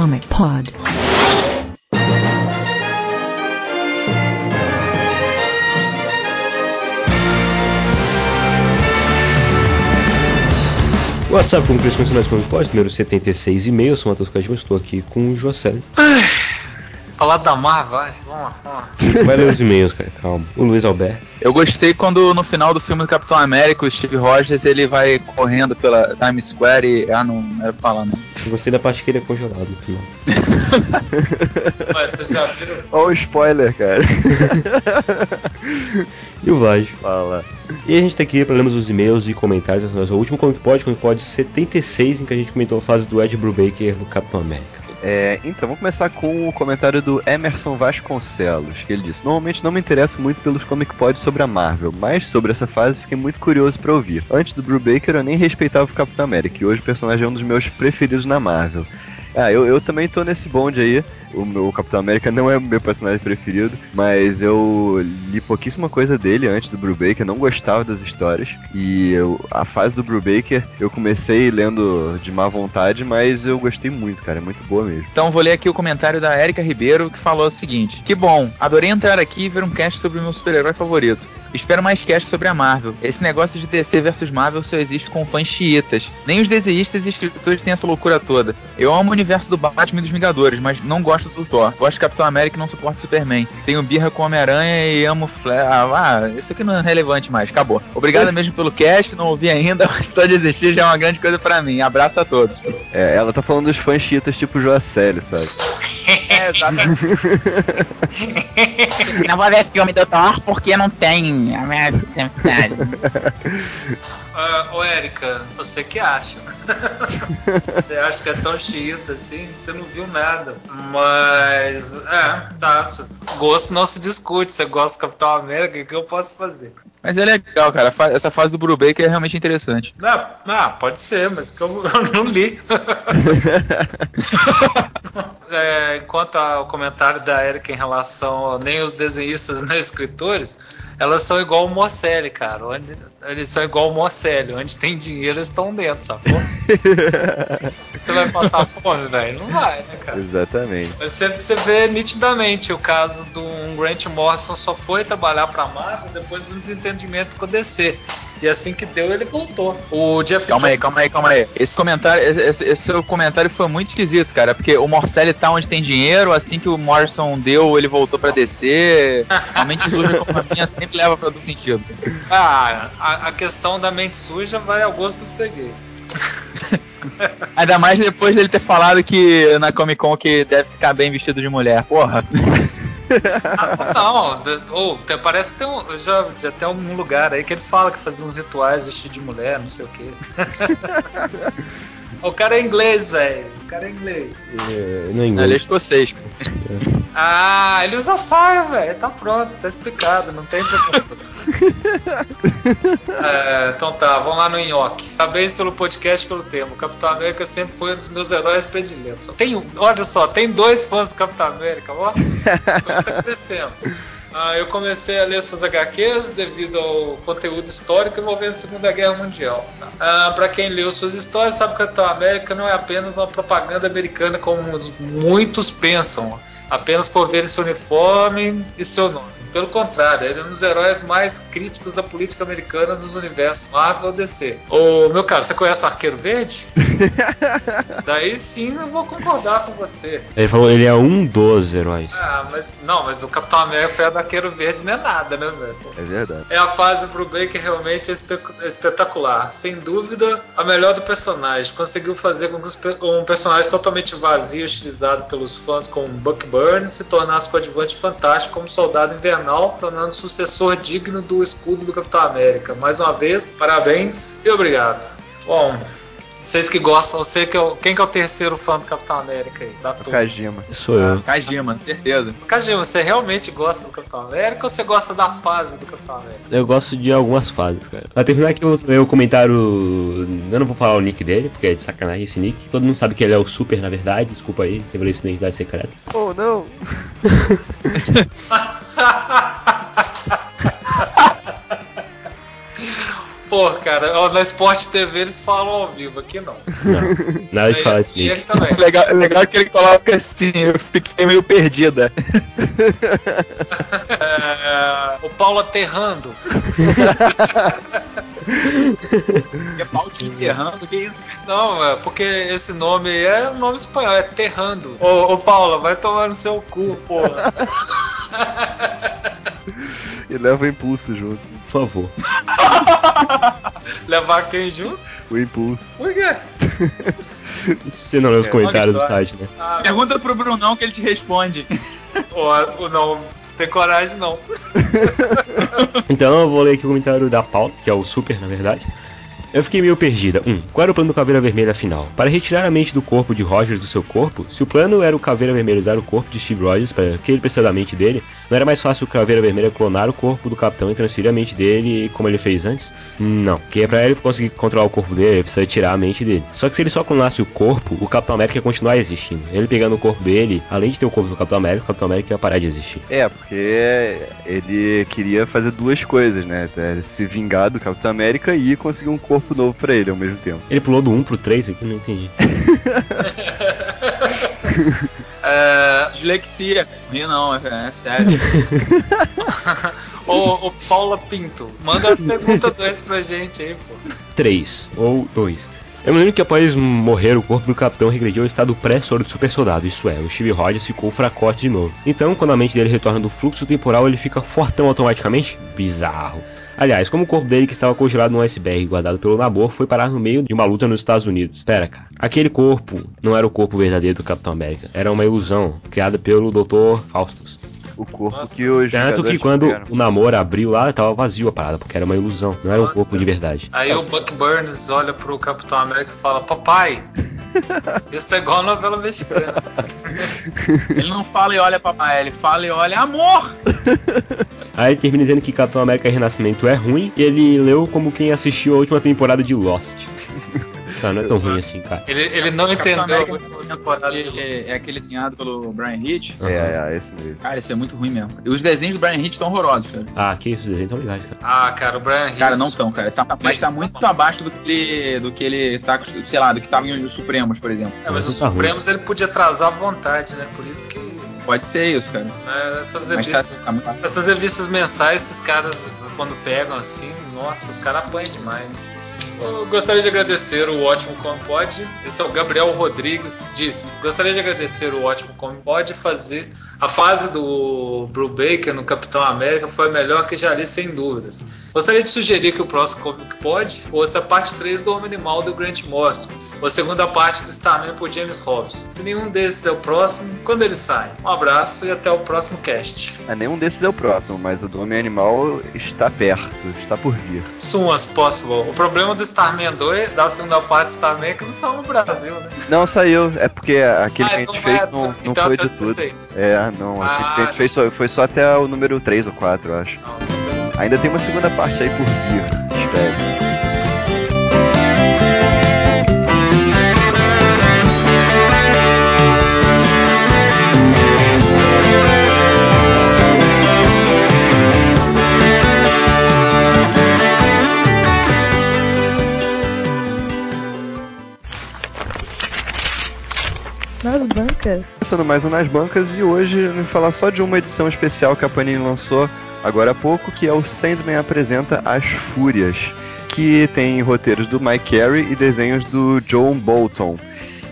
Comic Pod. WhatsApp, como Cris Condicionais Comic Pod, número 76 e meio. Eu sou o Matheus Cadimo, estou aqui com o José. Falar da Mar, vai. Vamos lá, vamos lá. Você vai ler os e-mails, cara, calma. O Luiz Alberto. Eu gostei quando no final do filme do Capitão América, o Steve Rogers, ele vai correndo pela Times Square e. Ah, não, não era pra falar, não. Eu gostei da parte que ele é congelado no final. Ué, vocês já viram? Olha o spoiler, cara. E o Vlad. Fala. E a gente tá aqui para lermos os e-mails e comentários. Nosso último Comic Pod, Comic Pod 76, em que a gente comentou a fase do Ed Brubaker no Capitão América. É, então, vamos começar com o comentário do Emerson Vasconcelos, que ele disse: Normalmente não me interesso muito pelos comic pods sobre a Marvel, mas sobre essa fase fiquei muito curioso pra ouvir. Antes do Brubaker eu nem respeitava o Capitão América, e hoje o personagem é um dos meus preferidos na Marvel. Ah, eu, eu também tô nesse bonde aí. O meu Capitão América não é o meu personagem preferido, mas eu li pouquíssima coisa dele antes do Brubaker, não gostava das histórias. E eu- a fase do Brubaker eu comecei lendo de má vontade, mas eu gostei muito, cara, é muito boa mesmo. Então vou ler aqui o comentário da Erika Ribeiro que falou o seguinte: Que bom, adorei entrar aqui e ver um cast sobre o meu super-herói favorito. Espero mais cast sobre a Marvel. Esse negócio de DC versus Marvel só existe com fãs chiitas. Nem os desenhistas e escritores têm essa loucura toda. Eu amo o universo do Batman e dos Vingadores, mas não gosto do Thor. Gosto de Capitão América e não suporto Superman. Tenho birra com Homem-Aranha e amo Flash. Ah, ah, isso aqui não é relevante mais. Acabou. Obrigado mesmo pelo cast, não ouvi ainda, mas só de existir já é uma grande coisa pra mim. Abraço a todos. É, ela tá falando dos fãs chiitas tipo Joacélio, sabe? É, exatamente. Não vou ver filme do Thor porque não tem a minha. Ah, ô, Érica, você que acha? você acha que é tão xiita assim? Você não viu nada. Mas, é, tá. Gosto não se discute. Você gosta do Capitão América, o que eu posso fazer? Mas é legal, cara. Essa fase do Brubaker é realmente interessante. Não, não, pode ser, mas eu, eu não li. É, quanto ao comentário da Erika em relação a nem os desenhistas nem os escritores, elas são igual o Morcelli, cara. Onde, eles são igual o Morcelli. Onde tem dinheiro, eles estão dentro, sacou? Você vai passar fome, velho? Não vai, né, cara? Exatamente. Mas você, você vê nitidamente o caso do um Grant Morrison só foi trabalhar pra Marvel depois de um desentendimento com a DC. E assim que deu, ele voltou. O Jeff Calma aí, calma aí, calma aí. Esse comentário, esse, esse- seu comentário foi muito esquisito, cara. Porque o Morcelli tá onde tem dinheiro, assim que o Morrison deu, ele voltou pra descer. A mente suja como a minha sempre leva pra todo sentido. Ah, a, a questão da mente suja vai ao gosto do freguês. Ainda mais depois dele ter falado que na Comic Con que deve ficar bem vestido de mulher. Porra. Ah, não, ou, tem- parece que tem um, já, já tem algum lugar aí que ele fala que fazia uns rituais vestido de mulher, não sei o quê. o cara é inglês, velho. O cara é inglês. É, não é Ele é inglês. escocês. Ah, ele usa saia, velho. Tá pronto, tá explicado, não tem preconceito. É, então tá, vamos lá no Nhoque. Parabéns pelo podcast pelo tema. O Capitão América sempre foi um dos meus heróis prediletos. Tem, um- olha só, tem dois fãs do Capitão América, ó. A coisa tá crescendo. Ah, eu comecei a ler suas HQs devido ao conteúdo histórico envolvendo a Segunda Guerra Mundial. Tá? Ah, para quem leu suas histórias, sabe que o Capitão América não é apenas uma propaganda americana como muitos pensam, apenas por ver esse uniforme e seu nome. Pelo contrário, ele é um dos heróis mais críticos da política americana nos universos Marvel ou DC. Ô, meu cara, você conhece o Arqueiro Verde? Daí sim eu vou concordar com você. Ele falou, ele é um dos heróis. Ah, mas não, mas o Capitão América foi a Arqueiro Verde não é nada, né, velho? É verdade. É a fase pro Baker realmente espe- espetacular. Sem dúvida, a melhor do personagem. Conseguiu fazer com que um personagem totalmente vazio, utilizado pelos fãs como Buck Burns, se tornasse coadjuvante fantástico como soldado invernal, tornando sucessor digno do escudo do Capitão América. Mais uma vez, parabéns e obrigado. Bom, vocês que gostam, você que é o- quem que é o terceiro fã do Capitão América aí? Da O turma? Kajima. Sou eu. Kajima, certeza. Kajima, você realmente gosta do Capitão América ou você gosta da fase do Capitão América? Eu gosto de algumas fases, cara. Pra terminar aqui, eu vou ler o comentário. Eu não vou falar o nick dele, porque é de sacanagem esse nick. Todo mundo sabe que ele é o Super, na verdade. Desculpa aí, revelei sua identidade secreta. Oh, não. Pô, cara, ó, na Sport TV eles falam ao vivo, aqui não. Não, de Na falar ESPN Snake. também. Legal, legal que ele coloca assim, eu fiquei meio perdida. É, o Paulo aterrando. É pau te enterrando, que isso? Não, é porque esse nome aí é um nome espanhol, é Terrando. Ô, ô Paula, vai tomar no seu cu, porra. E leva o impulso junto. Por favor. Levar quem junto? O impulso. Por quê? Você não leu os É, comentários do site, né? Ah, Pergunta pro Brunão que ele te responde. Ó, não, tem coragem não. Então eu vou ler aqui o comentário da Paula, que é o super, na verdade. Eu fiquei meio perdida. 1. Um, qual era o plano do Caveira Vermelha afinal? Para retirar a mente do corpo de Rogers do seu corpo, se o plano era o Caveira Vermelha usar o corpo de Steve Rogers para que ele precisa da mente dele, não era mais fácil o Caveira Vermelha clonar o corpo do capitão e transferir a mente dele como ele fez antes? Não, porque para ele conseguir controlar o corpo dele, ele precisa tirar a mente dele. Só que se ele só clonasse o corpo, o Capitão América ia continuar existindo. Ele pegando o corpo dele, além de ter o corpo do Capitão América, o Capitão América ia parar de existir. É, porque ele queria fazer duas coisas, né? É, Se vingar do Capitão América e conseguir um corpo novo pra ele ao mesmo tempo. Ele pulou do 1 pro 3 aqui, não entendi. É, Dislexia. Rio não, é, é sério. ô, ô Paula Pinto, manda a pergunta 2 pra gente aí, pô. 3 ou 2. Eu me lembro que após morrer, o corpo do capitão regrediu ao estado pré-soro de super soldado, isso é, o Steve Rogers ficou fracote de novo. Então, quando a mente dele retorna do fluxo temporal, ele fica fortão automaticamente? Bizarro. Aliás, como o corpo dele que estava congelado num iceberg guardado pelo Namor foi parar no meio de uma luta nos Estados Unidos. Pera, cara. Aquele corpo não era o corpo verdadeiro do Capitão América. Era uma ilusão criada pelo Dr. Faustus. O corpo Nossa. que os Tanto que quando tiveram. o Namor abriu lá, tava vazio a parada, porque era uma ilusão. Não era um Nossa. corpo de verdade. Aí o Buck Burns olha pro Capitão América e fala: Papai, isso tá igual a novela mexicana. Ele não fala e olha papai, ele fala e olha amor! Aí termina dizendo que Capitão América Renascimento é ruim e ele leu como quem assistiu a última temporada de Lost. Tá, não é tão ruim assim, cara. Ele, ele não entendeu é, é aquele desenhado pelo Brian Hitch. É, é, é, esse mesmo. Cara, isso é muito ruim mesmo. E os desenhos do Brian Hitch estão horrorosos, cara. Ah, que isso, os desenhos tão legais, cara. Ah, cara, o Brian Cara, Hitch- não tão, cara. Tá- mas tá muito abaixo do que ele, do que ele tá, sei lá, do que tava em Os Supremos, por exemplo. É, mas os tá ruim. Supremos ele podia atrasar à vontade, né? Por isso que Pode ser isso, cara. né, essas tá, revistas. tá muito Essas revistas mensais, esses caras, quando pegam assim, nossa, os caras apanham demais. Eu gostaria de agradecer o Ótimo Como Pode. Esse é o Gabriel Rodrigues. Diz: Gostaria de agradecer o Ótimo Como Pode fazer. A fase do Brubaker no Capitão América foi a melhor que já li, sem dúvidas. Gostaria de sugerir que o próximo Comic Pod fosse a parte 3 do Homem Animal do Grant Morrison, ou a segunda parte do Starman por James Robson. Se nenhum desses é o próximo, quando ele sai? Um abraço e até o próximo cast. Ah, nenhum desses é o próximo, mas o do Homem Animal está perto, está por vir. Soon as possible. O problema do Starman 2, da segunda parte do Starman, é que não saiu no Brasil, né? Não, saiu, é porque aquele Ah, que a então gente fez não, não então foi de tudo. 16. É, não, aquele que a Ah, gente fez só, foi só até o número 3 ou 4, eu acho. Não, Ainda tem uma segunda parte aí por vir, espero. Bancas. Começando mais um Nas Bancas e hoje eu vou falar só de uma edição especial que a Panini lançou agora há pouco, que é o Sandman apresenta As Fúrias, que tem roteiros do Mike Carey e desenhos do John Bolton.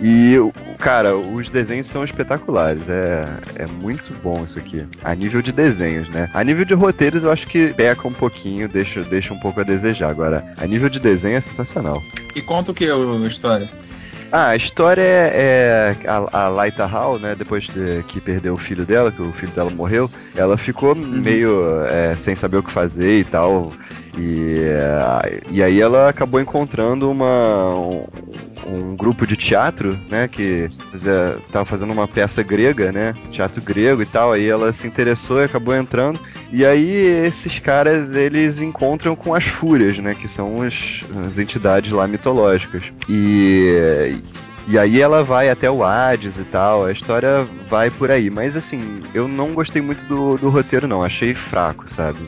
E, cara, os desenhos são espetaculares, é, é muito bom isso aqui. A nível de desenhos, né? A nível de roteiros eu acho que peca um pouquinho, deixa, deixa um pouco a desejar. Agora, a nível de desenho é sensacional. E conta o que, a história? Ah, a história é, é a, a Laita Hall, né? Depois de, que perdeu o filho dela, que o filho dela morreu, ela ficou meio é, sem saber o que fazer e tal. E, é, e aí ela acabou encontrando uma, um, grupo de teatro, né? Que fazia- tava fazendo uma peça grega, né? Teatro grego e tal. Aí ela se interessou e acabou entrando. E aí esses caras eles encontram com as fúrias, né? Que são as, as entidades lá mitológicas. E e aí ela vai até o Hades e tal, a história vai por aí. Mas assim, eu não gostei muito do, do roteiro não, achei fraco, sabe?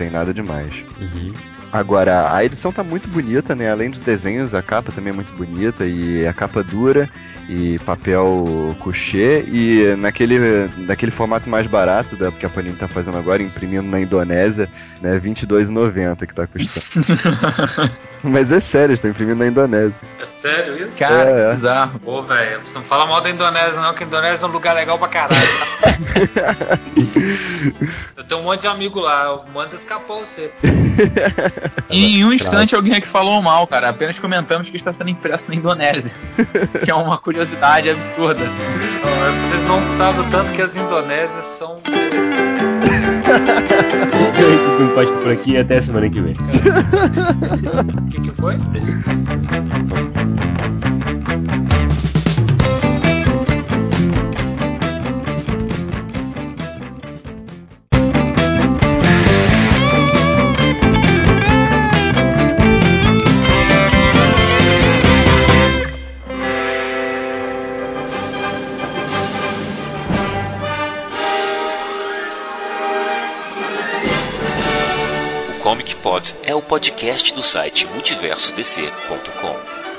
Tem nada demais. Uhum. Agora, a edição tá muito bonita, né? Além dos desenhos, a capa também é muito bonita e a capa dura e papel couché e naquele, naquele formato mais barato da, que a Panini tá fazendo agora, imprimindo na Indonésia, né? R$22,90 que tá custando. Mas é sério, estão imprimindo na Indonésia. É sério isso? Cara, É, é. bizarro. Pô, velho, você não fala mal da Indonésia, não, que a Indonésia é um lugar legal pra caralho. tá? eu tenho um monte de amigo lá, eu mando escapou você. E em um instante alguém aqui falou mal, cara. Apenas comentamos que está sendo impresso na Indonésia. que é uma curiosidade absurda. Não, é vocês não sabem o tanto que as Indonésias são. interessantes. Então, esse segundo pode por aqui até semana que vem. O que, que foi? Comic Pod é o podcast do site multiversodc.com.